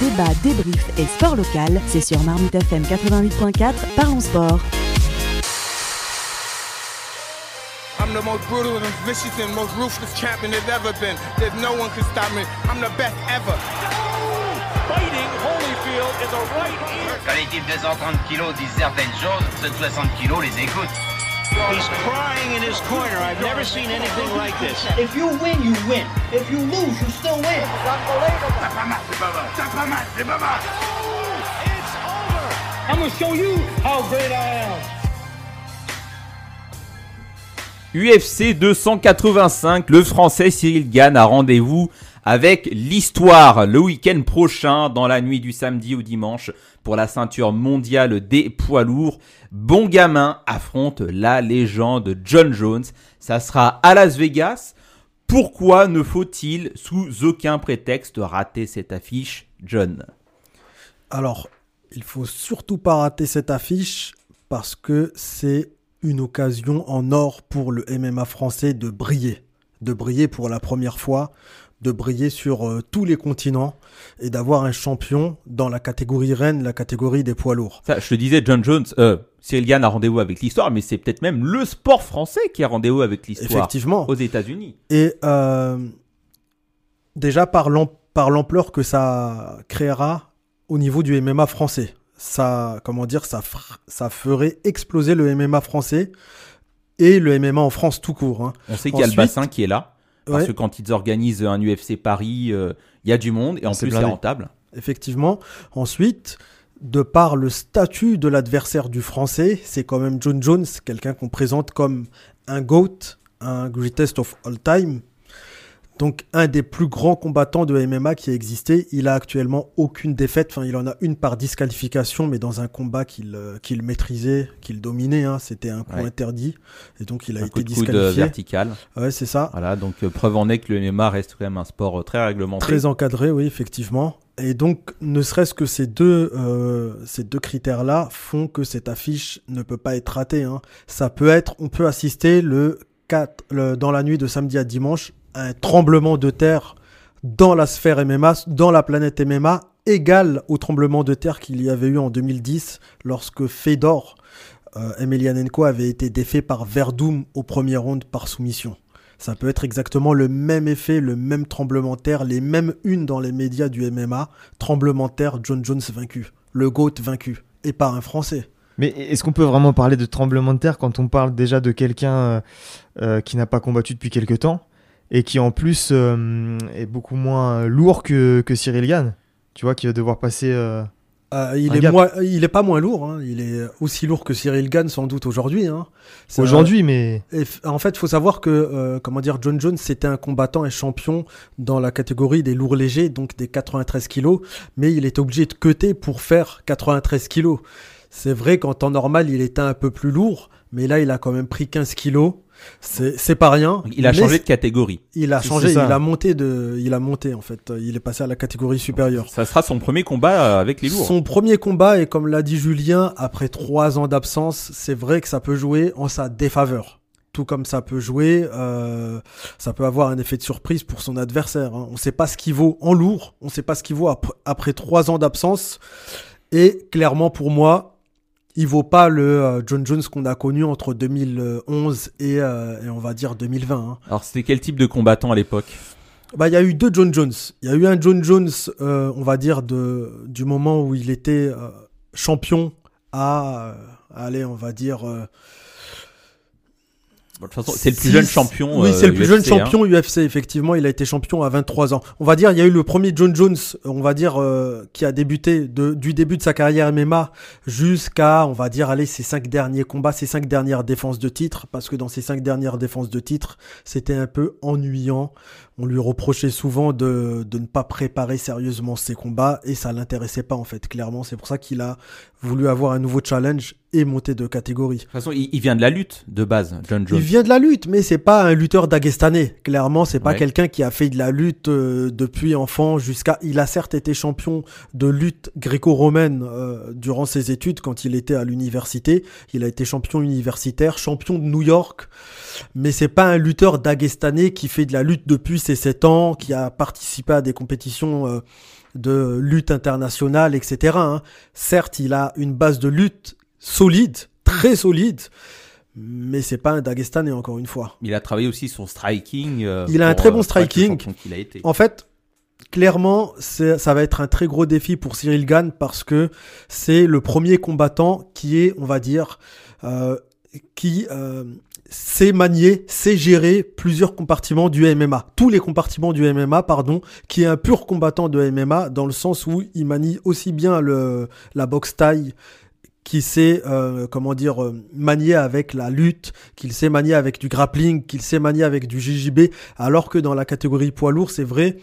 Débat, débrief et sport local, c'est sur Marmite FM 88.4, parlons sport. I'm the most brutal and vicious and most ruthless champion there's ever been. There's no one can stop me. I'm the best ever. Fighting Holyfield in the right ear. Quand les types de 130 kilos disent certaines choses, ceux de 60 kilos les écoutent. He's crying in his corner. I've never seen anything like this. If you win, you win. If you lose, you still win. T'as pas mal, c'est pas mal. T'as pas mal, c'est pas mal. It's over. I'm gonna show you how great I am. UFC 285, le français Cyril Gann a rendez-vous avec l'histoire le week-end prochain dans la nuit du samedi au dimanche pour la ceinture mondiale des poids lourds. Bon gamin affronte la légende John Jones. Ça sera à Las Vegas. Pourquoi ne faut-il sous aucun prétexte rater cette affiche, John? Alors, il faut surtout pas rater cette affiche parce que c'est une occasion en or pour le MMA français de briller, de briller pour la première fois, de briller sur euh, tous les continents et d'avoir un champion dans la catégorie reine, la catégorie des poids lourds. Ça, je te disais, John Jones, euh, Cyril Gann a rendez-vous avec l'histoire, mais c'est peut-être même le sport français qui a rendez-vous avec l'histoire Effectivement. aux États-Unis. Et euh, déjà par l'am- par l'ampleur que ça créera au niveau du MMA français, ça, comment dire, ça, ça ferait exploser le MMA français et le MMA en France tout court. hein. On sait qu'il y a le bassin qui est là. Parce Ouais. que quand ils organisent un UFC Paris, euh, il y a du monde et en plus c'est rentable. Effectivement. Ensuite, de par le statut de l'adversaire du français, c'est quand même John Jones, quelqu'un qu'on présente comme un GOAT, un greatest of all time. Donc un des plus grands combattants de MMA qui a existé. Il a actuellement aucune défaite. Enfin, il en a une par disqualification, mais dans un combat qu'il euh, qu'il maîtrisait, qu'il dominait. hein. C'était un coup Ouais. interdit. Et donc il a un coup été de coude euh, disqualifié. vertical. Ouais, c'est ça. Voilà, donc euh, preuve en est que le MMA reste quand même un sport euh, très réglementé. Très encadré, oui, effectivement. Et donc, ne serait-ce que ces deux, euh, ces deux critères-là font que cette affiche ne peut pas être ratée. hein. Ça peut être, on peut assister le 4, le- dans la nuit de samedi à dimanche, un tremblement de terre dans la sphère MMA, dans la planète MMA, égal au tremblement de terre qu'il y avait eu en 2010 lorsque Fedor, euh, Emelianenko avait été défait par Verdum au premier round par soumission. Ça peut être exactement le même effet, le même tremblement de terre, les mêmes unes dans les médias du MMA. Tremblement de terre, John Jones vaincu. Le GOAT vaincu. Et par un Français. Mais est-ce qu'on peut vraiment parler de tremblement de terre quand on parle déjà de quelqu'un euh, euh, qui n'a pas combattu depuis quelque temps? Et qui en plus euh, est beaucoup moins lourd que, que Cyril Gann Tu vois, qui va devoir passer. euh, Euh, il, est moins- il est pas moins lourd. hein. Il est aussi lourd que Cyril Gann sans doute aujourd'hui. hein. Aujourd'hui, mais. Et en fait, il faut savoir que, comment dire, John Jones, c'était un combattant et champion dans la catégorie des lourds légers, donc des 93 kilos, mais il était obligé de cutter pour faire 93 kilos. C'est vrai qu'en temps normal, il était un peu plus lourd, mais là, il a quand même pris 15 kilos. C'est c'est pas rien. Il a changé de catégorie. Il a changé, il a monté de, il a monté en fait. Il est passé à la catégorie supérieure. Ça sera son premier combat euh, avec les lourds. Son premier combat, et comme l'a dit Julien, après trois ans d'absence, c'est vrai que ça peut jouer en sa défaveur. Tout comme ça peut jouer, euh, ça peut avoir un effet de surprise pour son adversaire. hein. On ne sait pas ce qu'il vaut en lourd, on ne sait pas ce qu'il vaut ap- après trois ans d'absence. Et clairement, pour moi, il vaut pas le euh, John Jones qu'on a connu entre 2011 et, euh, et on va dire 2020. hein. Alors c'était quel type de combattant à l'époque? Bah, il y a eu deux John Jones. Il y a eu un John Jones, euh, on va dire, de, du moment où il était euh, champion à, allez, on va dire. Euh, De toute façon, c'est le plus six- jeune champion. Oui, euh, c'est le plus UFC, jeune hein. champion UFC, effectivement. Il a été champion à 23 ans. On va dire, il y a eu le premier John Jones, on va dire, euh, qui a débuté de, du début de sa carrière MMA jusqu'à, on va dire, aller ses cinq derniers combats, ses cinq dernières défenses de titre, parce que dans ses cinq dernières défenses de titre, c'était un peu ennuyant. On lui reprochait souvent de, de ne pas préparer sérieusement ses combats et ça l'intéressait pas en fait, clairement. C'est pour ça qu'il a voulu avoir un nouveau challenge et monter de catégorie. De toute façon, il, il vient de la lutte de base, John Jones. Il vient de la lutte, mais c'est pas un lutteur dagestanais. Clairement, c'est pas Ouais. quelqu'un qui a fait de la lutte euh, depuis enfant jusqu'à. Il a certes été champion de lutte gréco-romaine euh, durant ses études quand il était à l'université. Il a été champion universitaire, champion de New York. Mais c'est pas un lutteur dagestanais qui fait de la lutte depuis ses 7 ans, qui a participé à des compétitions euh, de lutte internationale, etc. hein. Certes, il a une base de lutte solide, très solide, mais c'est pas un Dagestanais encore une fois. Il a travaillé aussi son striking. euh, Il a un très bon euh, le striking. a été. En fait, clairement, ça va être un très gros défi pour Cyril Gann parce que c'est le premier combattant qui est, on va dire, euh, qui sait manier, sait gérer plusieurs compartiments du MMA. Tous les compartiments du MMA, pardon, qui est un pur combattant de MMA dans le sens où il manie aussi bien le, la boxe taille qui sait euh, comment dire euh, manier avec la lutte, qu'il sait manier avec du grappling, qu'il sait manier avec du JJB, alors que dans la catégorie poids lourd, c'est vrai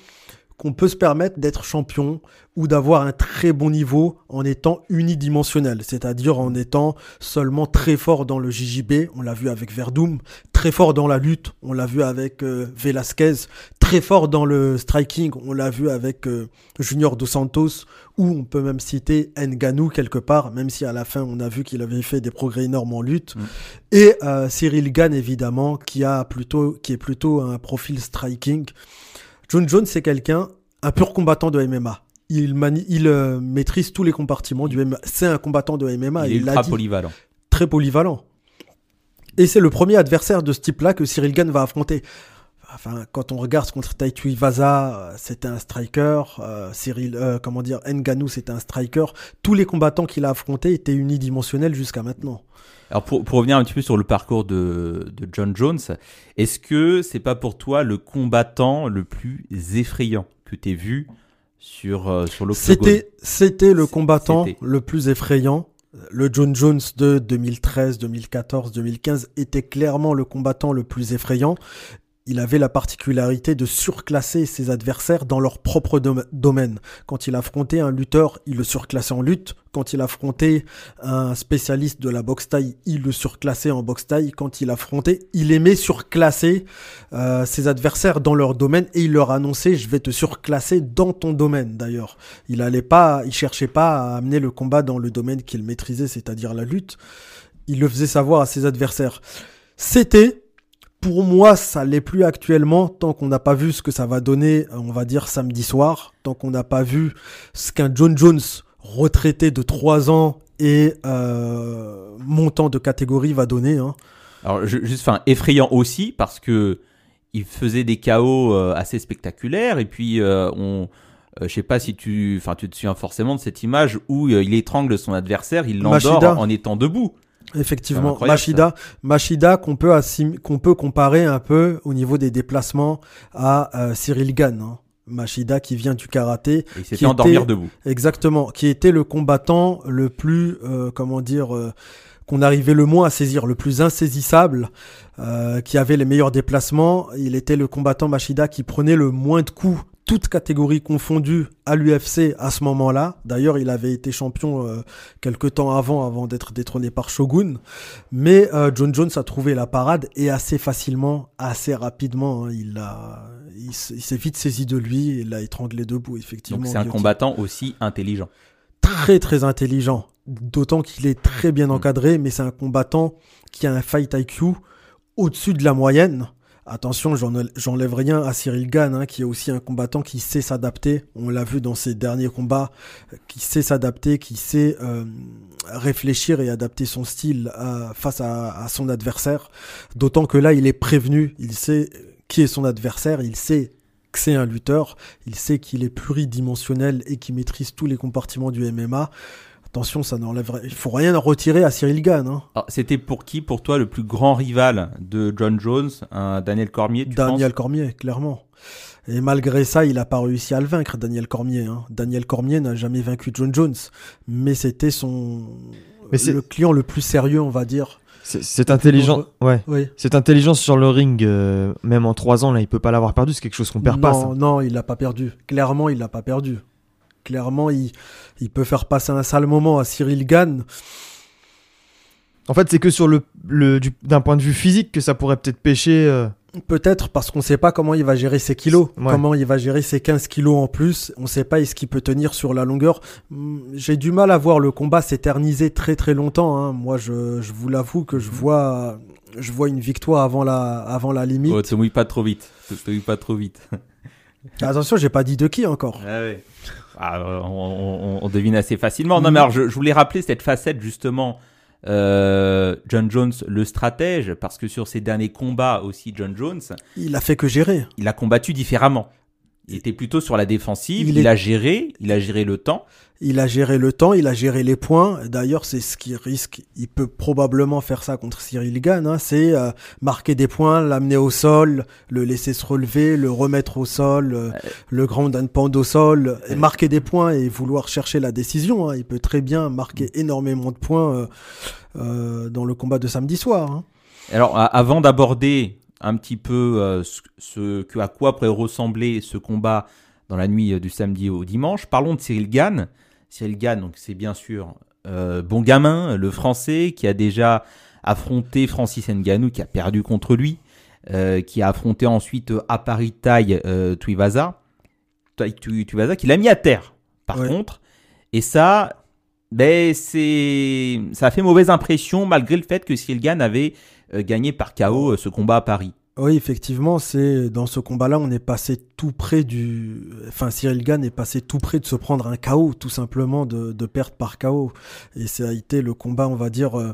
qu'on peut se permettre d'être champion ou d'avoir un très bon niveau en étant unidimensionnel, c'est-à-dire en étant seulement très fort dans le JJB, on l'a vu avec Verdum, très fort dans la lutte, on l'a vu avec euh, Velasquez, très fort dans le striking, on l'a vu avec euh, Junior Dos Santos, ou on peut même citer Nganou quelque part, même si à la fin on a vu qu'il avait fait des progrès énormes en lutte, Mm. et euh, Cyril Gann évidemment qui a plutôt qui est plutôt un profil striking. John Jones c'est quelqu'un un pur combattant de MMA. Il, manie, il euh, maîtrise tous les compartiments du MMA. C'est un combattant de MMA. il est ultra polyvalent. très polyvalent. Et c'est le premier adversaire de ce type-là que Cyril Gann va affronter. Enfin, quand on regarde contre Taito Iwasa, euh, c'était un striker. euh, Cyril, euh, comment dire, Nganou, c'était un striker. Tous les combattants qu'il a affrontés étaient unidimensionnels jusqu'à maintenant. Alors pour, pour revenir un petit peu sur le parcours de, de John Jones, est-ce que c'est pas pour toi le combattant le plus effrayant que tu vu sur, euh, sur l'octogone C'était, c'était le combattant le plus effrayant. Le John Jones de 2013, 2014, 2015 était clairement le combattant le plus effrayant. Il avait la particularité de surclasser ses adversaires dans leur propre dom- domaine. Quand il affrontait un lutteur, il le surclassait en lutte. Quand il affrontait un spécialiste de la boxe taille, il le surclassait en boxe taille. Quand il affrontait, il aimait surclasser euh, ses adversaires dans leur domaine et il leur annonçait je vais te surclasser dans ton domaine d'ailleurs. Il allait pas, il cherchait pas à amener le combat dans le domaine qu'il maîtrisait, c'est-à-dire la lutte. Il le faisait savoir à ses adversaires. C'était pour moi, ça l'est plus actuellement tant qu'on n'a pas vu ce que ça va donner, on va dire samedi soir, tant qu'on n'a pas vu ce qu'un John Jones retraité de 3 ans et euh, montant de catégorie va donner. Hein. Alors juste, enfin effrayant aussi parce que il faisait des chaos euh, assez spectaculaires et puis euh, on, euh, je sais pas si tu, enfin tu te souviens forcément de cette image où euh, il étrangle son adversaire, il l'endort en étant debout. Effectivement, Machida, Machida qu'on peut qu'on peut comparer un peu au niveau des déplacements à euh, Cyril Gann. hein. Machida qui vient du karaté, Et Qui s'était endormir était- debout. exactement, qui était le combattant le plus, euh, comment dire, euh, qu'on arrivait le moins à saisir, le plus insaisissable, euh, qui avait les meilleurs déplacements. Il était le combattant Machida qui prenait le moins de coups, toutes catégories confondues, à l'UFC à ce moment-là. D'ailleurs, il avait été champion euh, quelque temps avant, avant d'être détrôné par Shogun. Mais euh, John Jones a trouvé la parade et assez facilement, assez rapidement, hein, il a, il, s'est vite saisi de lui et l'a étranglé debout, effectivement. Donc c'est un combattant aussi intelligent. très très intelligent, d'autant qu'il est très bien encadré, mais c'est un combattant qui a un fight IQ au-dessus de la moyenne. Attention, j'en- j'enlève rien à Cyril Gann, hein, qui est aussi un combattant qui sait s'adapter. On l'a vu dans ses derniers combats, euh, qui sait s'adapter, qui sait euh, réfléchir et adapter son style face à, à son adversaire. D'autant que là, il est prévenu, il sait qui est son adversaire, il sait que c'est un lutteur, il sait qu'il est pluridimensionnel et qu'il maîtrise tous les compartiments du MMA. Attention, ça n'enlève, il faut rien en retirer à Cyril Gann. Hein. Alors, C'était pour qui, pour toi, le plus grand rival de John Jones, Daniel Cormier, tu Daniel Cormier, clairement. Et malgré ça, il n'a pas réussi à le vaincre, Daniel Cormier. Hein. Daniel Cormier n'a jamais vaincu John Jones, mais c'était son Mais c'est- le client le plus sérieux, on va dire. C'est- Cette intelligence, ouais. Oui. Cette intelligence sur le ring, euh, même en 3 ans, là, il peut pas l'avoir perdu. C'est quelque chose qu'on perd pas. ça. Non, non, il l'a pas perdu. Clairement, il l'a pas perdu. Clairement, il, il peut faire passer un sale moment à Cyril Gann. En fait, c'est que sur le, le du- d'un point de vue physique que ça pourrait peut-être pêcher. euh, Peut-être parce qu'on sait pas comment il va gérer ses kilos, Ouais. comment il va gérer ses 15 kilos en plus. On sait pas est-ce qu'il peut tenir sur la longueur. Hum, J'ai du mal à voir le combat s'éterniser très très longtemps. hein. Moi, je, je vous l'avoue que je vois, je vois une victoire avant la, avant la limite. Oh, te mouille pas trop vite. Te, te mouille pas trop vite. Attention, j'ai pas dit de qui encore. Ah ouais. Ah, euh, on, on- on devine assez facilement. Non, mais alors, je, je voulais rappeler cette facette, justement, euh, John Jones, le stratège, parce que sur ses derniers combats aussi, John Jones, Il a fait que gérer. il a combattu différemment. Il était plutôt sur la défensive, Il il, est- a géré, il a géré le temps. Il a géré le temps, il a géré les points. D'ailleurs, c'est ce qui risque. Il peut probablement faire ça contre Cyril Gann. hein. C'est euh, marquer des points, l'amener au sol, le laisser se relever, le remettre au sol, euh, le grand and pound au sol, et marquer des points et vouloir chercher la décision. hein. Il peut très bien marquer énormément de points euh, euh, dans le combat de samedi soir. hein. Alors, avant d'aborder un petit peu euh, ce, ce que à quoi pourrait ressembler ce combat dans la nuit euh, du samedi au dimanche, parlons de Cyril Gann. Cyril Gann, donc c'est bien sûr euh, bon gamin, le français qui a déjà affronté Francis Ngannou, qui a perdu contre lui, euh, qui a affronté ensuite euh, Aparitai euh, Tuivasa, qui l'a mis à terre. Par Ouais. contre, et ça, ben c'est, ça a fait mauvaise impression malgré le fait que Cyril Gann avait euh, gagné par KO euh, ce combat à Paris. Oui, effectivement, c'est dans ce combat-là, on est passé tout près du. Enfin, Cyril Gann est passé tout près de se prendre un KO, tout simplement de, de perdre par KO. Et ça a été le combat, on va dire, euh,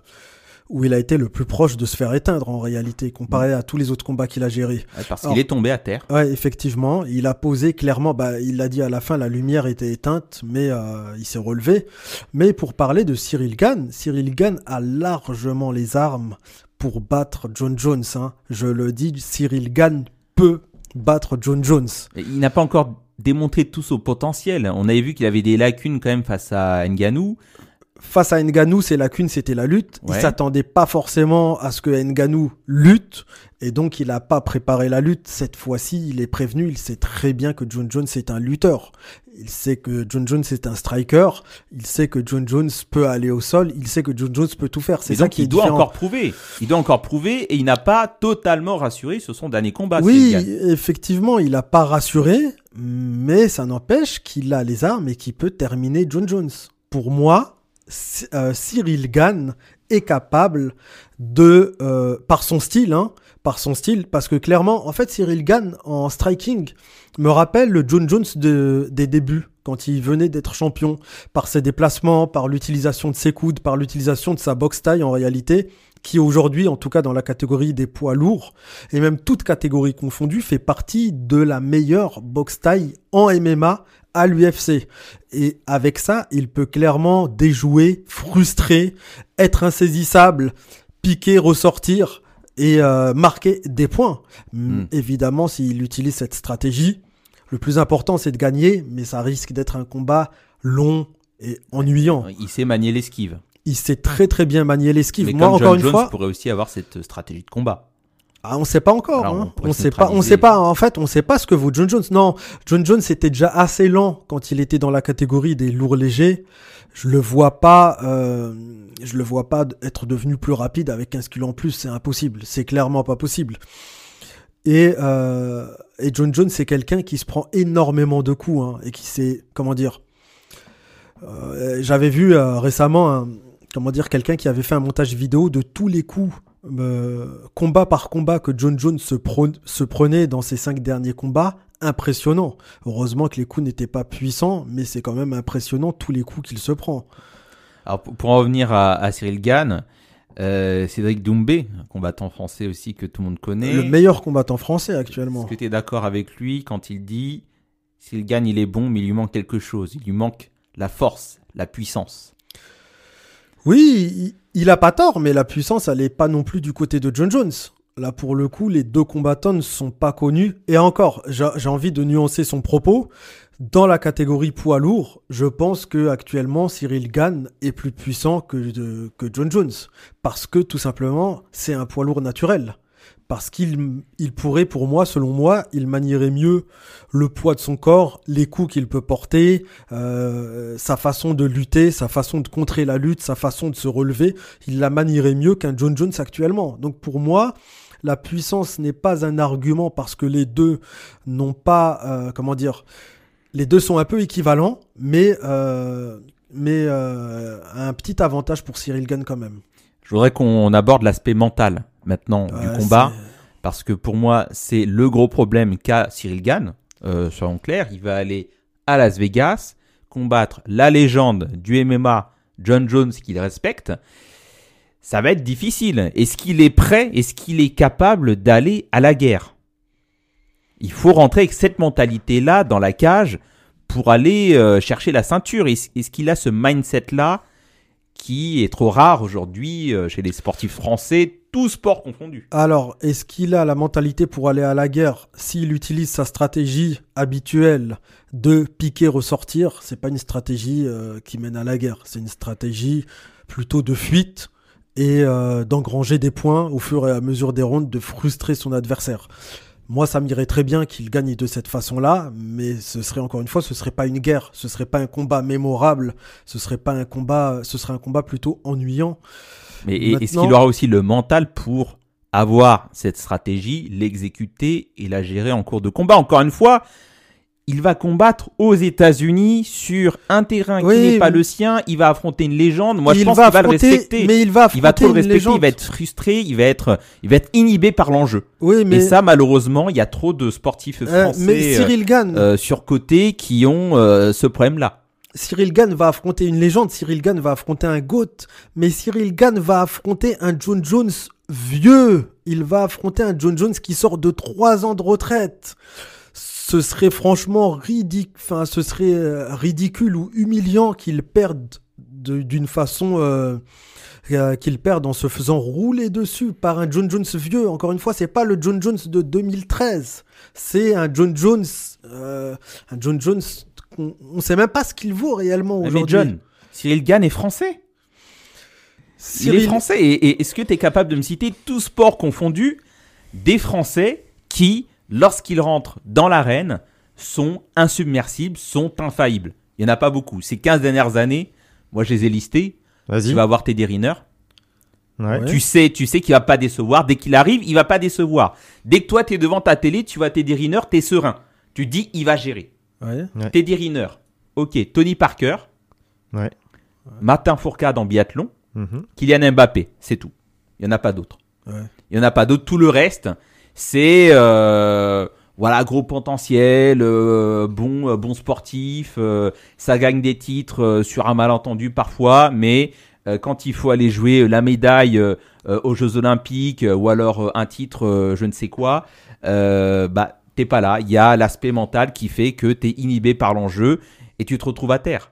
où il a été le plus proche de se faire éteindre en réalité, comparé à tous les autres combats qu'il a gérés. Parce qu'il est tombé à terre. Ouais, effectivement, il a posé clairement, bah, il l'a dit à la fin, la lumière était éteinte, mais euh, il s'est relevé. Mais pour parler de Cyril Gann, Cyril Gann a largement les armes pour battre John Jones. hein. Je le dis, Cyril Gann peut battre John Jones. Il n'a pas encore démontré tout son potentiel. On avait vu qu'il avait des lacunes quand même face à Ngannou. Face à Ngannou, ses lacunes, c'était la lutte. Ouais. Il s'attendait pas forcément à ce que Ngannou lutte, et donc il n'a pas préparé la lutte. Cette fois-ci, il est prévenu, il sait très bien que John Jones est un lutteur. Il sait que John Jones est un striker. Il sait que John Jones peut aller au sol. Il sait que John Jones peut tout faire. C'est ça qui est il doit différent. encore prouver. Il doit encore prouver et il n'a pas totalement rassuré sur son dernier combat. Oui, effectivement, il n'a pas rassuré, mais ça n'empêche qu'il a les armes et qu'il peut terminer John Jones. Pour moi, euh, Cyril Gann est capable de, euh, par son style, hein, par son style, parce que clairement, en fait, Cyril Gann en striking me rappelle le John Jones de, des débuts, quand il venait d'être champion, par ses déplacements, par l'utilisation de ses coudes, par l'utilisation de sa boxe taille en réalité, qui aujourd'hui, en tout cas dans la catégorie des poids lourds, et même toute catégorie confondue, fait partie de la meilleure boxe taille en MMA à l'UFC. Et avec ça, il peut clairement déjouer, frustrer, être insaisissable, piquer, ressortir et euh, marquer des points. Mm. Évidemment, s'il utilise cette stratégie, le plus important c'est de gagner, mais ça risque d'être un combat long et ennuyant. Il sait manier l'esquive. Il sait très très bien manier l'esquive. Mais Moi, comme encore John une Jones fois, pourrait aussi avoir cette stratégie de combat. Ah, on sait pas encore. Alors, hein. On sait pas. On sait pas. En fait, on sait pas ce que vaut John Jones. Non, John Jones était déjà assez lent quand il était dans la catégorie des lourds légers. Je le vois pas. euh, je le vois pas être devenu plus rapide avec 15 kilos en plus. C'est impossible. C'est clairement pas possible. Et, euh, et John Jones, c'est quelqu'un qui se prend énormément de coups hein, et qui sait comment dire. Euh, J'avais vu euh, récemment un, comment dire quelqu'un qui avait fait un montage vidéo de tous les coups euh, combat par combat que John Jones se, prenait dans ses cinq derniers combats, impressionnant. Heureusement que les coups n'étaient pas puissants, mais c'est quand même impressionnant tous les coups qu'il se prend. Alors pour, en revenir à, à Cyril Gann, euh, Cédric Doumbé, un combattant français aussi que tout le monde connaît. Le meilleur combattant français actuellement. Est-ce que tu es d'accord avec lui quand il dit Cyril Gann il est bon mais il lui manque quelque chose, il lui manque la force, la puissance. Oui, il, a pas tort, mais la puissance, elle est pas non plus du côté de John Jones. Là, pour le coup, les deux combattants ne sont pas connus. Et encore, j'ai envie de nuancer son propos. Dans la catégorie poids lourd, je pense que actuellement Cyril Gann est plus puissant que, de- que John Jones. Parce que tout simplement, c'est un poids lourd naturel. Parce qu'il il pourrait, pour moi, selon moi, il manierait mieux le poids de son corps, les coups qu'il peut porter, euh, sa façon de lutter, sa façon de contrer la lutte, sa façon de se relever. Il la manierait mieux qu'un John Jones actuellement. Donc pour moi, la puissance n'est pas un argument parce que les deux n'ont pas, euh, comment dire, les deux sont un peu équivalents, mais euh, mais euh, un petit avantage pour Cyril Gann quand même. Je voudrais qu'on aborde l'aspect mental maintenant Ouais, du combat, c'est- parce que pour moi c'est le gros problème qu'a Cyril Gann. euh, soyons clairs, il va aller à Las Vegas combattre la légende du MMA, John Jones, qu'il respecte. Ça va être difficile. Est-ce qu'il est prêt? Est-ce qu'il est capable d'aller à la guerre? Il faut rentrer avec cette mentalité-là dans la cage pour aller euh, chercher la ceinture. Est-ce est-ce qu'il a ce mindset-là qui est trop rare aujourd'hui euh, chez les sportifs français, tous sports confondus. Alors, est-ce qu'il a la mentalité pour aller à la guerre? S'il utilise sa stratégie habituelle de piquer, ressortir C'est pas une stratégie euh, qui mène à la guerre, c'est une stratégie plutôt de fuite et euh, d'engranger des points au fur et à mesure des rondes, de frustrer son adversaire. Moi, ça m'irait très bien qu'il gagne de cette façon-là, mais ce serait encore une fois, ce serait pas une guerre, ce serait pas un combat mémorable, ce serait pas un combat, ce serait un combat plutôt ennuyant. Mais est- est-ce qu'il aura aussi le mental pour avoir cette stratégie, l'exécuter et la gérer en cours de combat Encore une fois, il va combattre aux États-Unis sur un terrain Oui, qui n'est pas le sien. Il va affronter une légende. Moi, je pense qu'il va le respecter. mais il va il va trop le respecter. Il va être frustré. Il va être, il va être inhibé par l'enjeu. Oui, mais Et ça, malheureusement, il y a trop de sportifs euh, français mais Cyril Gann, euh, surcotés qui ont euh, ce problème-là. Cyril Gann va affronter une légende, Cyril Gann va affronter un GOAT, mais Cyril Gann va affronter un John Jones vieux. Il va affronter un John Jones qui sort de trois ans de retraite. Ce serait franchement ridicule, enfin, ce serait euh, ridicule ou humiliant qu'il perde de- d'une façon, euh, euh, qu'il perde en se faisant rouler dessus par un John Jones vieux. Encore une fois, c'est pas le John Jones de 2013. C'est un John Jones, euh, un John Jones qu'on on sait même pas ce qu'il vaut réellement Mais aujourd'hui. John, Cyril Gann est français. Il est Cyril- français. Et, et est-ce que tu es capable de me citer, tous sports confondus, des Français qui, lorsqu'ils rentrent dans l'arène, sont insubmersibles, sont infaillibles Il n'y en a pas beaucoup. Ces 15 dernières années, moi je les ai listés. Vas-y. Tu vas avoir Teddy Riner. Ouais. Ouais. Tu sais, tu sais qu'il va pas décevoir. Dès qu'il arrive, il va pas décevoir. Dès que toi, tu es devant ta télé, tu vois Teddy Riner, tu es serein. Tu dis, il va gérer. Ouais. Teddy Riner. Ok, Tony Parker. Ouais. Martin Fourcade en biathlon. Mhm. Kylian Mbappé, c'est tout. Il n'y en a pas d'autres. Ouais. Il n'y en a pas d'autres. Tout le reste, c'est euh, voilà gros potentiel, euh, bon euh, bon sportif, ça gagne des titres sur un malentendu parfois, mais quand il faut aller jouer la médaille aux Jeux Olympiques ou alors un titre, je ne sais quoi, bah t'es pas là. Il y a l'aspect mental qui fait que t'es inhibé par l'enjeu et tu te retrouves à terre.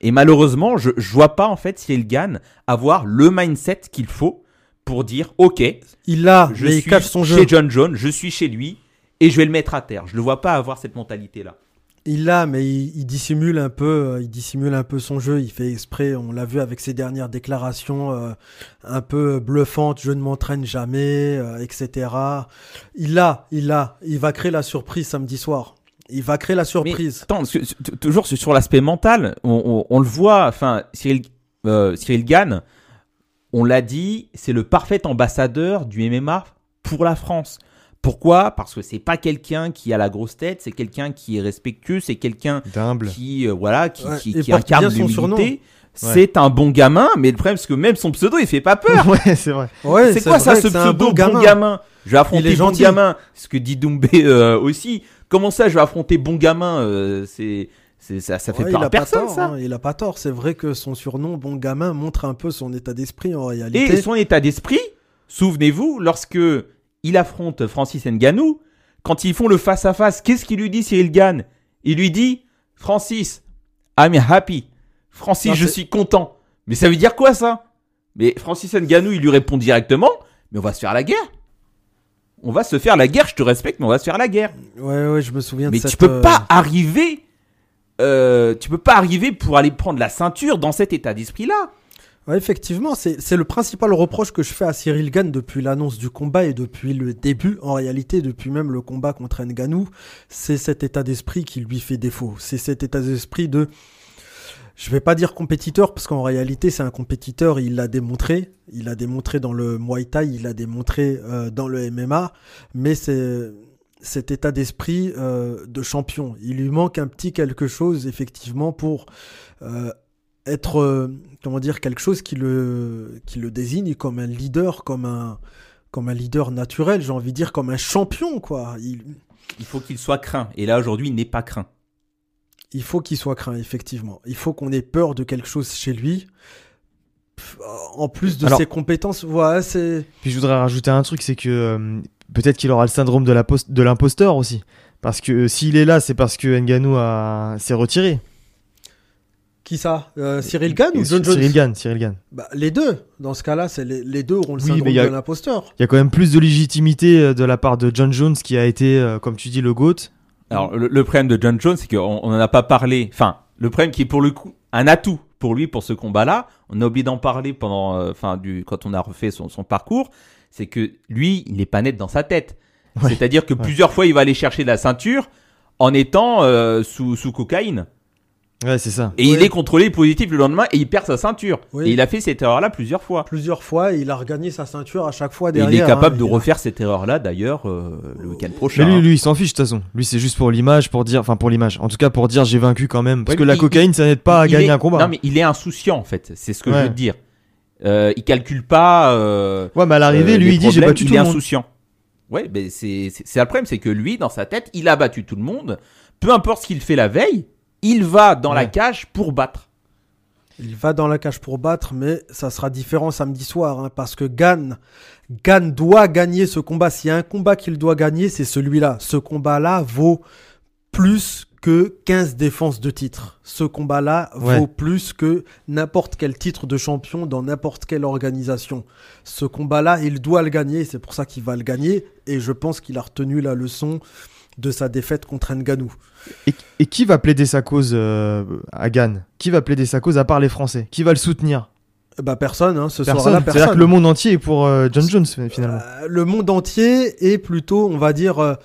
Et malheureusement, je, je vois pas en fait Cyril Gann avoir le mindset qu'il faut pour dire ok, Il l'a, je mais il suis cache son jeu. chez John Jones, je suis chez lui et je vais le mettre à terre. Je le vois pas avoir cette mentalité là. Il l'a, mais il, il dissimule un peu. euh, Il dissimule un peu son jeu. Il fait exprès. On l'a vu avec ses dernières déclarations euh, un peu bluffantes. Je ne m'entraîne jamais, euh, etc. Il l'a, il l'a. Il va créer la surprise samedi soir. Il va créer la surprise. Attends, toujours sur sur l'aspect mental, on, on- on le voit. Enfin, Cyril, euh, Cyril Gann, on l'a dit, c'est le parfait ambassadeur du MMA pour la France. Pourquoi? Parce que c'est pas quelqu'un qui a la grosse tête, c'est quelqu'un qui est respectueux, c'est quelqu'un D'humble. qui euh, voilà qui, Ouais, qui, incarne. C'est un bon gamin, mais le problème c'est que même son pseudo il fait pas peur. ouais, c'est vrai. Ouais, c'est quoi ça ce pseudo bon bon gamin. gamin, Je vais affronter Il est bon gentil. gamin. Ce que dit Doumbé euh, aussi. Comment ça je vais affronter bon gamin euh, c'est ça, ça fait Ouais, peur à personne tort, ça. hein, il a pas tort. C'est vrai que son surnom, bon gamin, montre un peu son état d'esprit en réalité. Et son état d'esprit, souvenez-vous, lorsque il affronte Francis Ngannou, quand ils font le face à face, qu'est-ce qu'il lui dit Cyril Gann Il lui dit Francis, I'm happy. Francis, Non, je suis content. Mais ça veut dire quoi ça? Mais Francis Ngannou, il lui répond directement, mais on va se faire la guerre. On va se faire la guerre, je te respecte, mais on va se faire la guerre. Ouais, ouais, je me souviens Mais de tu cette. peux euh, pas arriver, euh, tu peux pas arriver pour aller prendre la ceinture dans cet état d'esprit-là. Effectivement, c'est le principal reproche que je fais à Cyril Gann depuis l'annonce du combat et depuis le début, en réalité, depuis même le combat contre Ngannou, c'est cet état d'esprit qui lui fait défaut. C'est cet état d'esprit de, je vais pas dire compétiteur, parce qu'en réalité, c'est un compétiteur, il l'a démontré, il l'a démontré dans le Muay Thai, il l'a démontré euh, dans le MMA, mais c'est cet état d'esprit euh, de champion. Il lui manque un petit quelque chose, effectivement, pour euh, être, euh, comment dire, quelque chose qui le, qui le désigne comme un leader, comme un, comme un leader naturel, j'ai envie de dire, comme un champion, quoi. Il, il faut qu'il soit craint. Et là, aujourd'hui, il n'est pas craint. Il faut qu'il soit craint, effectivement. Il faut qu'on ait peur de quelque chose chez lui. En plus de Alors- ses compétences, voilà, c'est. Puis je voudrais rajouter un truc, c'est que euh, peut-être qu'il aura le syndrome de l'imposteur aussi. Parce que euh, s'il est là, c'est parce que Nganou a... s'est retiré. Qui ça Euh, Cyril Gann ou John Jones Cyril Gann, Cyril Gann. Bah, Les deux. Dans ce cas-là, c'est les, les deux auront le Oui, syndrome a- de l'imposteur. Il y a quand même plus de légitimité euh, de la part de John Jones qui a été, comme tu dis, le GOAT. Alors, le, le problème de John Jones, c'est qu'on on en a pas parlé. Enfin, le problème qui est pour le coup un atout pour lui pour ce combat-là, on a oublié d'en parler pendant, euh, enfin, du quand on a refait son, son parcours, c'est que lui, il n'est pas net dans sa tête. Ouais. C'est-à-dire que plusieurs fois, il va aller chercher la ceinture en étant euh, sous, sous cocaïne. Ouais, c'est ça. Et il est contrôlé positif le lendemain et il perd sa ceinture. Oui. Et il a fait cette erreur-là plusieurs fois. Plusieurs fois, et il a regagné sa ceinture à chaque fois Et derrière. il est capable hein. de Il a- refaire cette erreur-là d'ailleurs euh, le week-end prochain. Mais lui, lui, il s'en fiche de toute façon. Lui, c'est juste pour l'image, pour dire, enfin pour l'image. En tout cas, pour dire j'ai vaincu quand même. Parce Ouais, que la il- cocaïne, ça n'aide pas à Il gagner est- un combat. Non, mais il est insouciant en fait. C'est ce que je veux te dire. Euh, il calcule pas. euh, Ouais, mais à l'arrivée, euh, lui, il dit j'ai battu il tout est le monde. insouciant. Ouais, mais c'est c'est c'est le problème, c'est que lui, dans sa tête, il a battu tout le monde. Peu importe ce qu'il fait la veille, il va dans la cage pour battre. Il va dans la cage pour battre, mais ça sera différent samedi soir, hein, parce que Gann, Gann doit gagner ce combat. S'il y a un combat qu'il doit gagner, c'est celui-là. Ce combat-là vaut plus que 15 défenses de titre. Ce combat-là Ouais. vaut plus que n'importe quel titre de champion dans n'importe quelle organisation. Ce combat-là, il doit le gagner, c'est pour ça qu'il va le gagner, et je pense qu'il a retenu la leçon de sa défaite contre Ngannou. Et, et qui va plaider sa cause euh, à Gann Qui va plaider sa cause à part les Français? Qui va le soutenir? Bah personne, hein, ce Personne. soir-là, C'est-à-dire que le monde entier est pour euh, John Jones finalement. Euh, le monde entier est plutôt, on va dire,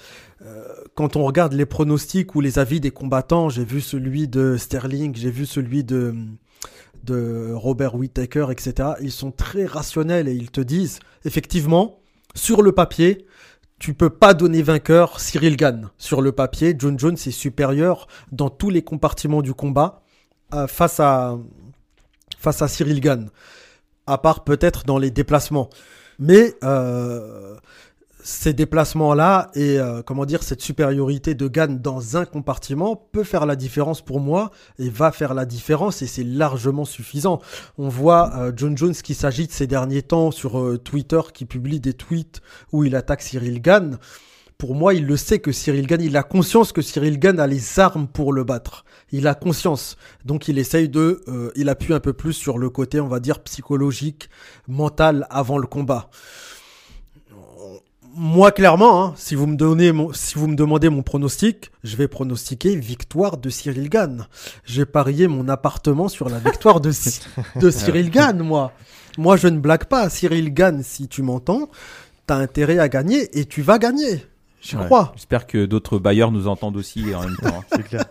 quand on regarde les pronostics ou les avis des combattants, j'ai vu celui de Sterling, j'ai vu celui de, de Robert Whittaker, etc. Ils sont très rationnels et ils te disent, effectivement, sur le papier, tu peux pas donner vainqueur Cyril Gann. Sur le papier, John Jones est supérieur dans tous les compartiments du combat euh, face à Cyril Gann, à part peut-être dans les déplacements. Mais euh, ces déplacements-là et euh, comment dire cette supériorité de Gann dans un compartiment peut faire la différence pour moi et va faire la différence et c'est largement suffisant. On voit euh, John Jones qui s'agite ces derniers temps sur euh, Twitter, qui publie des tweets où il attaque Cyril Gann. Pour moi, il le sait que Cyril Gann, il a conscience que Cyril Gann a les armes pour le battre. Il a conscience. Donc il essaye de... euh, il appuie un peu plus sur le côté, on va dire, psychologique, mental avant le combat. Moi, clairement, hein, si, vous me donnez mon, si vous me demandez mon pronostic, je vais pronostiquer victoire de Cyril Gann. J'ai parié mon appartement sur la victoire de, Cy- de Cyril Gann, moi. Moi, je ne blague pas. Cyril Gann, si tu m'entends, t'as intérêt à gagner et tu vas gagner. Je Ouais. crois. J'espère que d'autres bailleurs nous entendent aussi en même temps. C'est clair.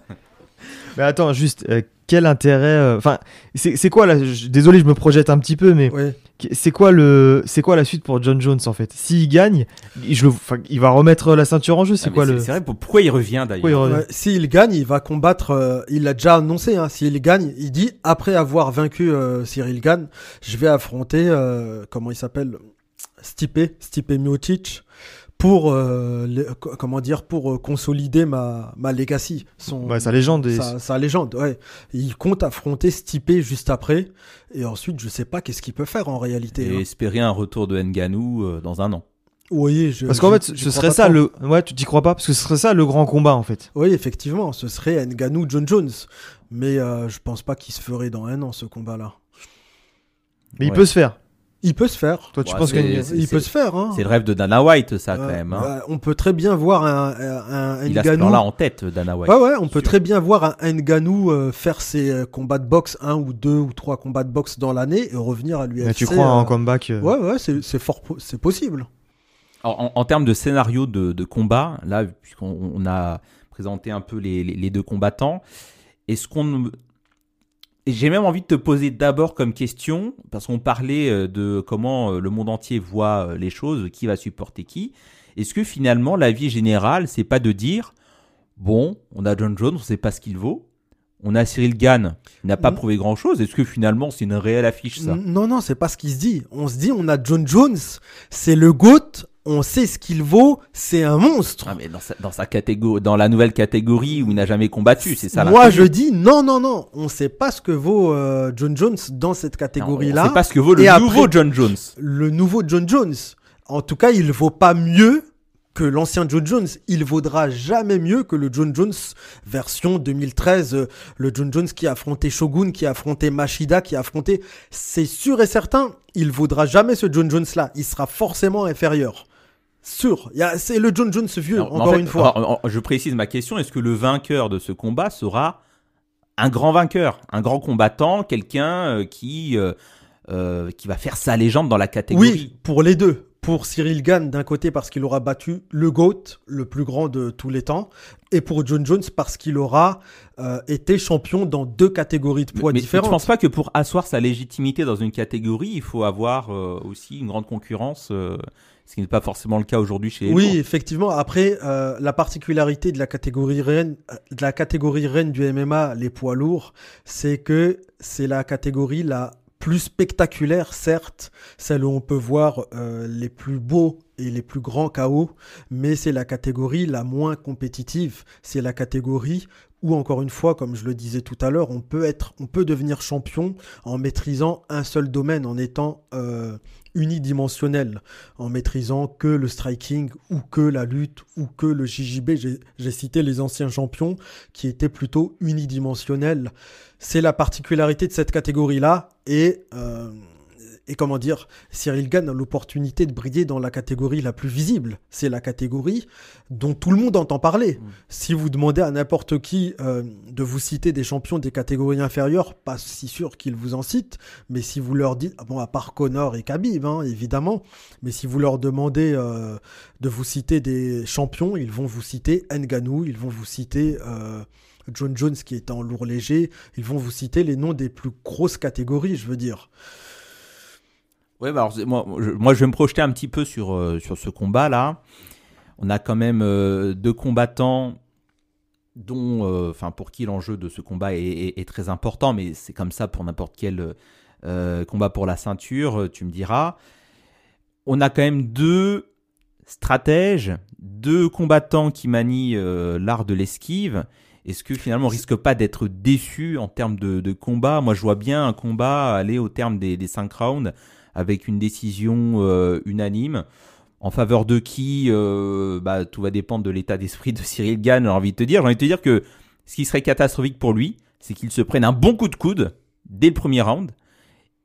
Mais attends, juste, euh, quel intérêt. euh, Enfin, c'est c'est quoi là je- Désolé, je me projette un petit peu, mais Ouais. c'est quoi, le, c'est quoi la suite pour John Jones en fait? S'il gagne, il- je le, enfin, il va remettre la ceinture en jeu. C'est Ah, quoi le. C'est vrai, pour- pourquoi il revient d'ailleurs? Pourquoi il revient? Ouais, S'il gagne, il va combattre. euh, il l'a déjà annoncé. Hein, S'il gagne, il dit après avoir vaincu euh, Cyril Gann, je vais affronter euh, comment il s'appelle? Stipe, Stipe Miocic pour euh, comment dire pour euh, consolider ma ma legacy, son Ouais, sa légende. sa, sa légende. Ouais, il compte affronter Stipe juste après et ensuite je sais pas qu'est-ce qu'il peut faire en réalité. Et hein. espérer un retour de Nganou euh, dans un an. Oui, je, Parce qu'en fait, ce serait ça le. Ouais, tu t'y crois pas Parce que ce serait ça le grand combat en fait. Oui, effectivement, ce serait Ngannou John Jones. Mais euh, je pense pas qu'il se ferait dans un an ce combat-là. Mais il peut se faire. Il peut se faire. Toi, tu Ouais, penses c'est- que. c'est- Il peut se faire. Hein. C'est le rêve de Dana White, ça, quand même. hein. on peut très bien voir un, un, un Il a ce plan-là en tête, Dana White. Ouais, ouais, on peut sûr. très bien voir un Ngannou euh, faire ses euh, combats de boxe, un ou deux ou trois combats de boxe dans l'année et revenir à l'UFC. Mais tu crois euh, en comeback euh, Ouais, ouais, c'est fort, c'est possible. Alors, en, en termes de scénario de, de combat, là, puisqu'on on a présenté un peu les, les- les deux combattants, est-ce qu'on. J'ai même envie de te poser d'abord comme question, parce qu'on parlait euh, de comment euh, le monde entier voit euh, les choses, qui va supporter qui. Est-ce que finalement, la vie générale, c'est pas de dire bon, on a John Jones, on sait pas ce qu'il vaut. On a Cyril Gann, il n'a pas prouvé grand chose. Est-ce que finalement, c'est une réelle affiche, ça? Non, non, c'est pas ce qui se dit. On se dit, on a John Jones, c'est le GOAT on sait ce qu'il vaut, c'est un monstre. Ah, mais dans sa, dans sa catégorie, dans la nouvelle catégorie où il n'a jamais combattu, c'est ça. Moi, je dis non, non, non. On sait pas ce que vaut euh, John Jones dans cette catégorie-là. C'est pas ce que vaut le Et après- nouveau John Jones. Le nouveau John Jones. En tout cas, il vaut pas mieux que l'ancien John Jones. Il vaudra jamais mieux que le John Jones version 2013. euh, le John Jones qui a affronté Shogun, qui a affronté Machida, qui a affronté. C'est sûr et certain, il vaudra jamais ce John Jones-là. Il sera forcément inférieur. Sûr. C'est le John Jones vieux, Alors, en encore fait, une fois. en- je précise ma question est-ce que le vainqueur de ce combat sera un grand vainqueur, un grand combattant, quelqu'un euh, qui euh, euh, qui va faire sa légende dans la catégorie? Oui, pour les deux. Pour Cyril Gann, d'un côté, parce qu'il aura battu le GOAT, le plus grand de tous les temps, et pour John Jones, parce qu'il aura euh, été champion dans deux catégories de poids mais, mais différentes. tu penses pas que pour asseoir sa légitimité dans une catégorie, il faut avoir euh, aussi une grande concurrence, ce qui n'est pas forcément le cas aujourd'hui chez les Oui, effectivement. Après, euh, la particularité de la catégorie reine, euh, de la catégorie reine du MMA, les poids lourds, c'est que c'est la catégorie la plus spectaculaire, certes, celle où on peut voir euh, les plus beaux et les plus grands KO, mais c'est la catégorie la moins compétitive. C'est la catégorie où, encore une fois, comme je le disais tout à l'heure, on peut être, on peut devenir champion en maîtrisant un seul domaine, en étant euh, unidimensionnel, en maîtrisant que le striking ou que la lutte ou que le JJB. J'ai- J'ai cité les anciens champions qui étaient plutôt unidimensionnels. C'est la particularité de cette catégorie-là et euh, et comment dire, Cyril Gann a l'opportunité de briller dans la catégorie la plus visible. C'est la catégorie dont tout le monde entend parler. Si vous demandez à n'importe qui euh, de vous citer des champions des catégories inférieures, pas si sûr qu'ils vous en citent, mais si vous leur dites, bon, à part Connor et Khabib, hein, évidemment, mais si vous leur demandez euh, de vous citer des champions, ils vont vous citer Nganou, ils vont vous citer euh, John Jones qui est en lourd léger, ils vont vous citer les noms des plus grosses catégories, je veux dire. Ouais, bah alors, moi, je, moi, je vais me projeter un petit peu sur, euh, sur ce combat-là. On a quand même euh, deux combattants dont, euh, pour qui l'enjeu de ce combat est, est- est très important, mais c'est comme ça pour n'importe quel combat pour la ceinture, tu me diras. On a quand même deux stratèges, deux combattants qui manient l'art de l'esquive. Est-ce que finalement on risque pas d'être déçu en termes de, de combat? Moi je vois bien un combat aller au terme des, des cinq rounds avec une décision euh, unanime. En faveur de qui euh, bah, Tout va dépendre de l'état d'esprit de Cyril Gann, j'ai envie de te dire. J'ai envie de te dire que ce qui serait catastrophique pour lui, c'est qu'il se prenne un bon coup de coude dès le premier round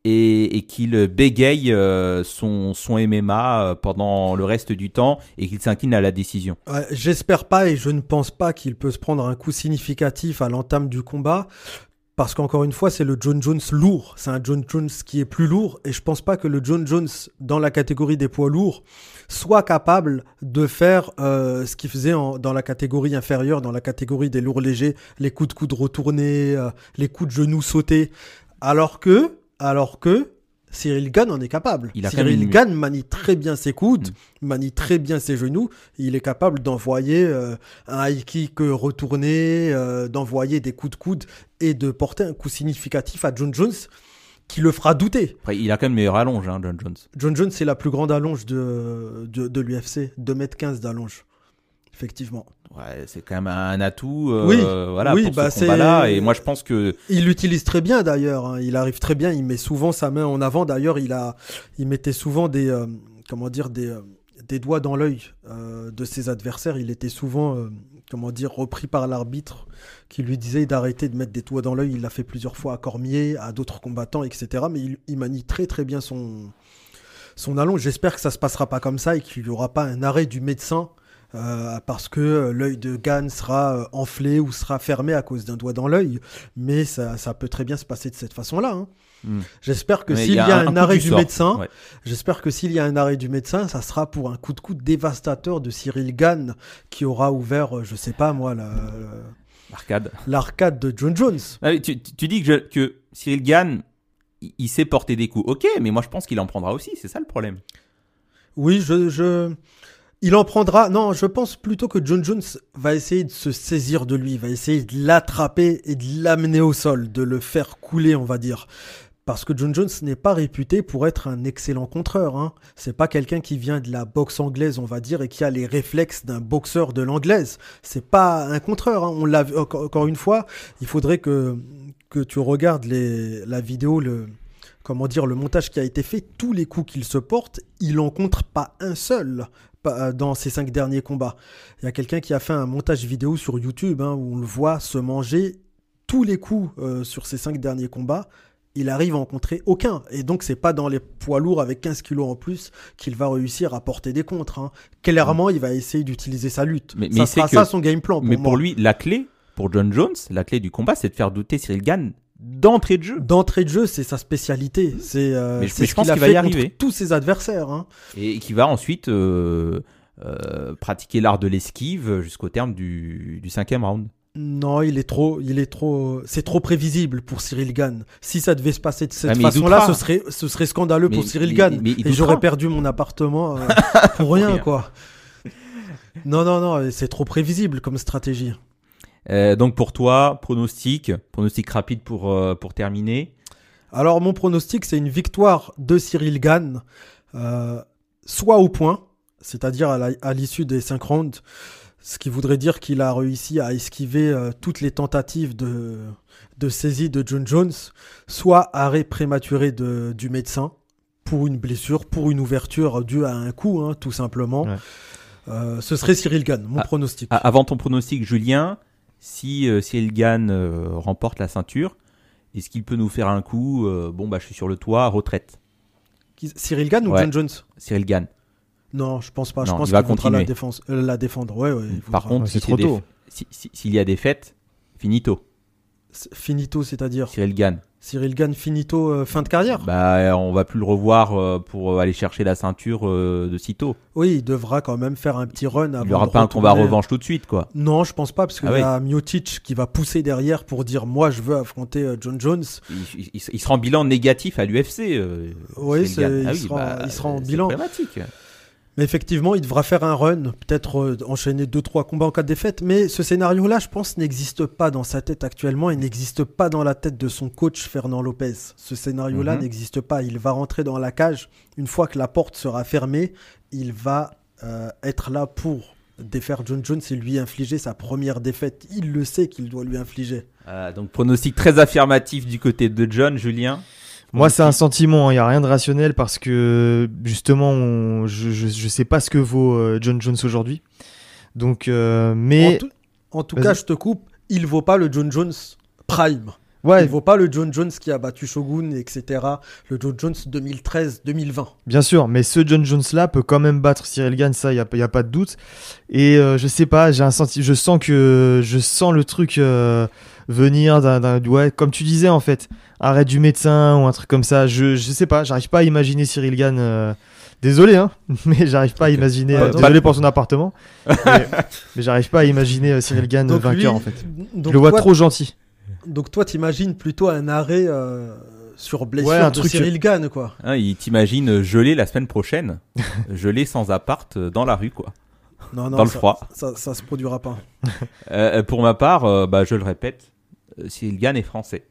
et, qu'il bégaye euh, son, MMA pendant le reste du temps et qu'il s'incline à la décision. J'espère pas et je ne pense pas qu'il peut se prendre un coup significatif à l'entame du combat. Parce qu'encore une fois, c'est le John Jones lourd. C'est un John Jones qui est plus lourd. Et je pense pas que le John Jones, dans la catégorie des poids lourds, soit capable de faire euh, ce qu'il faisait dans la catégorie inférieure, dans la catégorie des lourds légers, les coups de coude retournés, euh, les coups de genoux sautés. Alors que, alors que, Cyril Gann en est capable. Il a Cyril une- Gann manie très bien ses coudes, manie très bien ses genoux. Il est capable d'envoyer euh, un high kick retourné, euh, d'envoyer des coups de coude et de porter un coup significatif à John Jones qui le fera douter. Après, il a quand même meilleure allonge, hein, John Jones. John Jones, c'est la plus grande allonge de, de, de l'UFC, 2m15 d'allonge. Effectivement. Ouais, c'est quand même un atout euh, Oui, voilà, oui, pour bah, ce combat-là. c'est- Et moi, je pense que Il l'utilise très bien d'ailleurs. hein. Il arrive très bien. Il met souvent sa main en avant. D'ailleurs, il a, il mettait souvent des, euh, comment dire, des, euh, des doigts dans l'œil de ses adversaires. Il était souvent, comment dire, repris par l'arbitre qui lui disait d'arrêter de mettre des doigts dans l'œil. Il l'a fait plusieurs fois à Cormier, à d'autres combattants, etc. Mais il, il manie très très bien son, son allonge. J'espère que ça se passera pas comme ça et qu'il n'y aura pas un arrêt du médecin. Euh, parce que euh, l'œil de Gann sera euh, enflé ou sera fermé à cause d'un doigt dans l'œil, mais ça, ça peut très bien se passer de cette façon-là. hein. Hmm. J'espère que s'il y a, un, arrêt du médecin, Ouais. j'espère que s'il y a un arrêt du médecin, ça sera pour un coup de coude dévastateur de Cyril Gann qui aura ouvert, je sais pas moi, la- Arcade. l'arcade de John Jones. Ah tu, tu- tu dis que, je- que Cyril Gann, il, il sait porter des coups. Ok, mais moi je pense qu'il en prendra aussi. C'est ça le problème. Oui, je, je, il en prendra. Non, je pense plutôt que John Jones va essayer de se saisir de lui, va essayer de l'attraper et de l'amener au sol, de le faire couler, on va dire. Parce que John Jones n'est pas réputé pour être un excellent contreur. Hein. C'est pas quelqu'un qui vient de la boxe anglaise, on va dire, et qui a les réflexes d'un boxeur de l'anglaise. C'est pas un contreur. Hein. On l'a vu encore, une fois. Il faudrait que que tu regardes la vidéo, le comment dire, le montage qui a été fait. Tous les coups qu'il se porte, il en contre pas un seul dans ces cinq derniers combats. Il y a quelqu'un qui a fait un montage vidéo sur YouTube hein, où on le voit se manger tous les coups euh, sur ces cinq derniers combats. Il arrive à en contrer aucun. Et donc, c'est pas dans les poids lourds avec 15 kilos en plus qu'il va réussir à porter des contres. hein. Clairement, il va essayer d'utiliser sa lutte. Mais- mais ça sera que- ça son game plan. Pour Mais moi. pour lui, la clé, pour John Jones, la clé du combat, c'est de faire douter Cyril Gann d'entrée de jeu. D'entrée de jeu, c'est sa spécialité. C'est euh, Mais je- c'est mais ce je pense qu'il va fait y contre arriver. tous ses adversaires. hein. Et qui va ensuite euh, euh, pratiquer l'art de l'esquive jusqu'au terme du, du cinquième round. Non, il est trop, il est trop, c'est trop prévisible pour Cyril Gann. Si ça devait se passer de cette Ah, façon-là, ce serait, ce serait scandaleux pour Cyril mais- Gann. Et j'aurais perdu mon appartement euh, pour rien, rien. quoi. Non, non, non, c'est trop prévisible comme stratégie. Euh, donc pour toi, pronostic, pronostic rapide pour, euh, pour terminer. Alors mon pronostic, c'est une victoire de Cyril Gann, euh, soit au point, c'est-à-dire à l'issue des 5 rounds, ce qui voudrait dire qu'il a réussi à esquiver euh, toutes les tentatives de, de saisie de John Jones, soit arrêt prématuré de, du médecin pour une blessure, pour une ouverture due à un coup, hein, tout simplement. Ouais. Euh, ce serait Cyril Gann, mon Ah, pronostic. Ah, Avant ton pronostic, Julien, si euh, Cyril Gann euh, remporte la ceinture, est-ce qu'il peut nous faire un coup euh, Bon, bah, je suis sur le toit, retraite. Cyril Gann ou Ouais. John Jones? Cyril Gann. Non, je pense pas. je pense il va qu'il voudra la, continuer. défense, euh, la défendre. Ouais, ouais, il Par contre, Ouais, si c'est trop tôt. si- si- S'il y a des fêtes, finito. Finito, c'est-à-dire? Cyril Gann. Cyril Gann finito euh, fin de carrière. Bah, on va plus le revoir euh, pour euh, aller chercher la ceinture euh, de sitôt. Oui, il devra quand même faire un petit run avant Il n'y aura pas un combat revanche tout de suite, quoi. Non, je pense pas parce qu'il Ah y a Miocic qui va pousser derrière pour dire moi je veux affronter euh, John Jones. Il, il- il sera en bilan négatif à l'UFC. euh, Oui, Ah il sera- il sera en bilan. problématique. Mais effectivement, il devra faire un run, peut-être euh, enchaîner deux trois combats en cas de défaite. Mais ce scénario-là, je pense, n'existe pas dans sa tête actuellement. Il n'existe pas dans la tête de son coach Fernand Lopez. Ce scénario-là Mhm. n'existe pas. Il va rentrer dans la cage une fois que la porte sera fermée. Il va euh, être là pour défaire John Jones et lui infliger sa première défaite. Il le sait qu'il doit lui infliger. Euh, donc pronostic très affirmatif du côté de John, Julien. Moi, c'est un sentiment, il n'y a rien de rationnel parce que justement, on- je, je sais pas ce que vaut euh, John Jones aujourd'hui. Donc, euh, En mais. tout, en tout cas, je te coupe. Il vaut pas le John Jones prime. Ouais, Il vaut pas le John Jones qui a battu Shogun, etc. Le John Jones 2013-2020. Bien sûr, mais ce John Jones là peut quand même battre Cyril Gann, ça, il y a, y a pas de doute. Et euh, je sais pas, j'ai un senti, je sens que je sens le truc euh, venir d'un, d'un- ouais, comme tu disais en fait, arrêt du médecin ou un truc comme ça. Je, je sais pas, j'arrive pas à imaginer Cyril Gann. euh, Désolé, hein, mais j'arrive pas à imaginer. Euh, désolé pour son appartement, mais, mais j'arrive pas à imaginer euh, Cyril Gann Donc vainqueur lui- en fait. Donc je le vois toi, trop gentil. Donc toi, t'imagines plutôt un arrêt euh, sur blessure Ouais, un de truc- Cyril Gann, quoi. Hein, il t'imagine gelé la semaine prochaine, gelé sans appart euh, dans la rue, quoi. Non, non, Dans le ça, froid. Ça, ça se produira pas. Euh, pour ma part, euh, bah, je le répète, euh, Cyril Gann est français.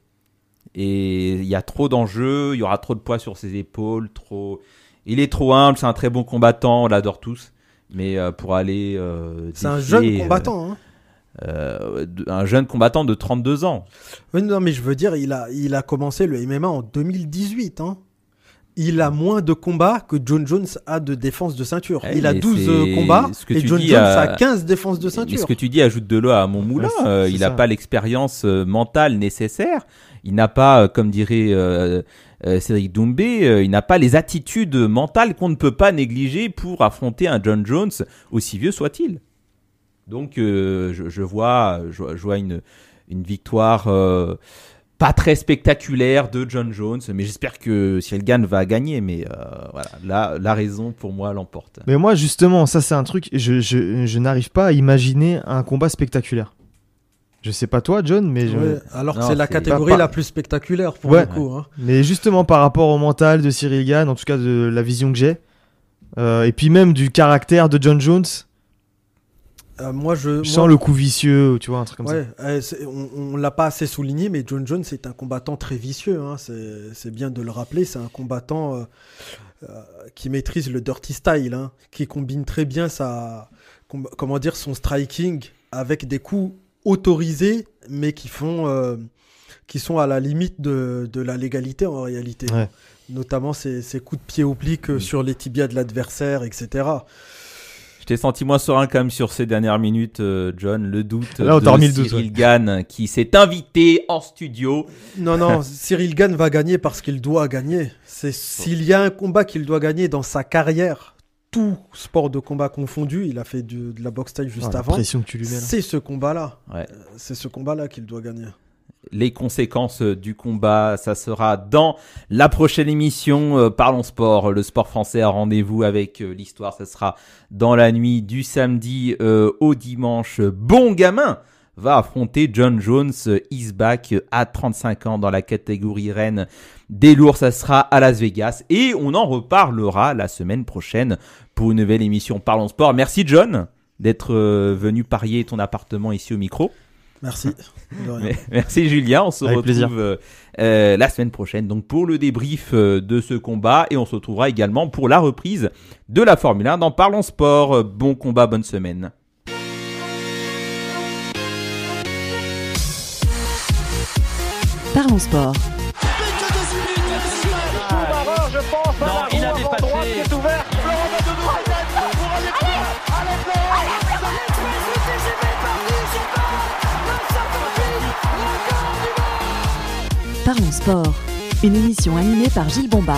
Et il y a trop d'enjeux, il y aura trop de poids sur ses épaules, trop. Il est trop humble, c'est un très bon combattant, on l'adore tous. Mais euh, pour aller. euh, C'est un jeune euh, combattant. Hein. euh, un jeune combattant de 32 ans. Oui, non, mais je veux dire, il a, il a commencé le MMA en 2018. Hein. Il a moins de combats que John Jones a de défense de ceinture. Eh, il a mais 12 c'est euh, combats ce que et tu John dis Jones à- a 15 défenses de Mais ceinture. ce que tu dis ajoute de l'eau à mon moulin. Ouais, euh, il n'a pas l'expérience euh, mentale nécessaire. Il n'a pas, euh, comme dirait euh, euh, Cédric Doumbé, euh, il n'a pas les attitudes mentales qu'on ne peut pas négliger pour affronter un John Jones, aussi vieux soit-il. Donc, euh, je, je vois, je, vois- je vois une, une victoire euh, pas très spectaculaire de John Jones, mais j'espère que Cyril Gann va gagner. Mais euh, voilà, la, la raison pour moi l'emporte. Mais moi, justement, ça c'est un truc, je, je, je n'arrive pas à imaginer un combat spectaculaire. Je sais pas toi, John, mais, je- Ouais, alors que c'est la catégorie Pas- pas- la plus spectaculaire pour Ouais. le coup. hein. mais justement par rapport au mental de Cyril Gann, en tout cas de la vision que j'ai, euh, et puis même du caractère de John Jones, Euh, moi, je. Je moi- sens le coup vicieux, tu vois, un truc comme Ouais, euh, c'est- on, on l'a pas assez souligné, mais John Jones est un combattant très vicieux. hein, c'est bien de le rappeler. C'est un combattant euh, euh, qui maîtrise le dirty style, hein, qui combine très bien sa, com- comment dire, son striking avec des coups autorisés, mais qui font, euh, qui sont à la limite de, de la légalité en réalité. Ouais. Notamment ces, ces coups de pied obliques euh, sur les tibias de l'adversaire, etc. T'ai senti moins serein quand même sur ces dernières minutes, euh, John. Le doute Là, on de le doute, Cyril Gann qui s'est invité en studio. Non, non, Cyril Gann va gagner parce qu'il doit gagner. C'est s'il y a un combat qu'il doit gagner dans sa carrière, tout sport de combat confondu, il a fait du- de la boxe taille juste Ah, la avant. pression que tu lui mets là. C'est ce combat-là. Ouais. Euh, C'est ce combat-là qu'il doit gagner. Les conséquences euh, du combat, ça sera dans la prochaine émission. Euh, Parlons sport, le sport français a rendez-vous avec euh, l'histoire. Ça sera dans la nuit du samedi au dimanche. Bon gamin va affronter John Jones, is back à 35 ans dans la catégorie reine des lourds. Ça sera à Las Vegas et on en reparlera la semaine prochaine pour une nouvelle émission Parlons sport. Merci John d'être venu parier ton appartement ici au micro. Merci. Merci Julien, on se Avec retrouve plaisir. euh, euh, la semaine prochaine donc pour le débrief euh, de ce combat et on se retrouvera également pour la reprise de la Formule 1 dans Parlons Sport. Bon combat, bonne semaine. Parlons sport. Une émission animée par Gilles Bombard.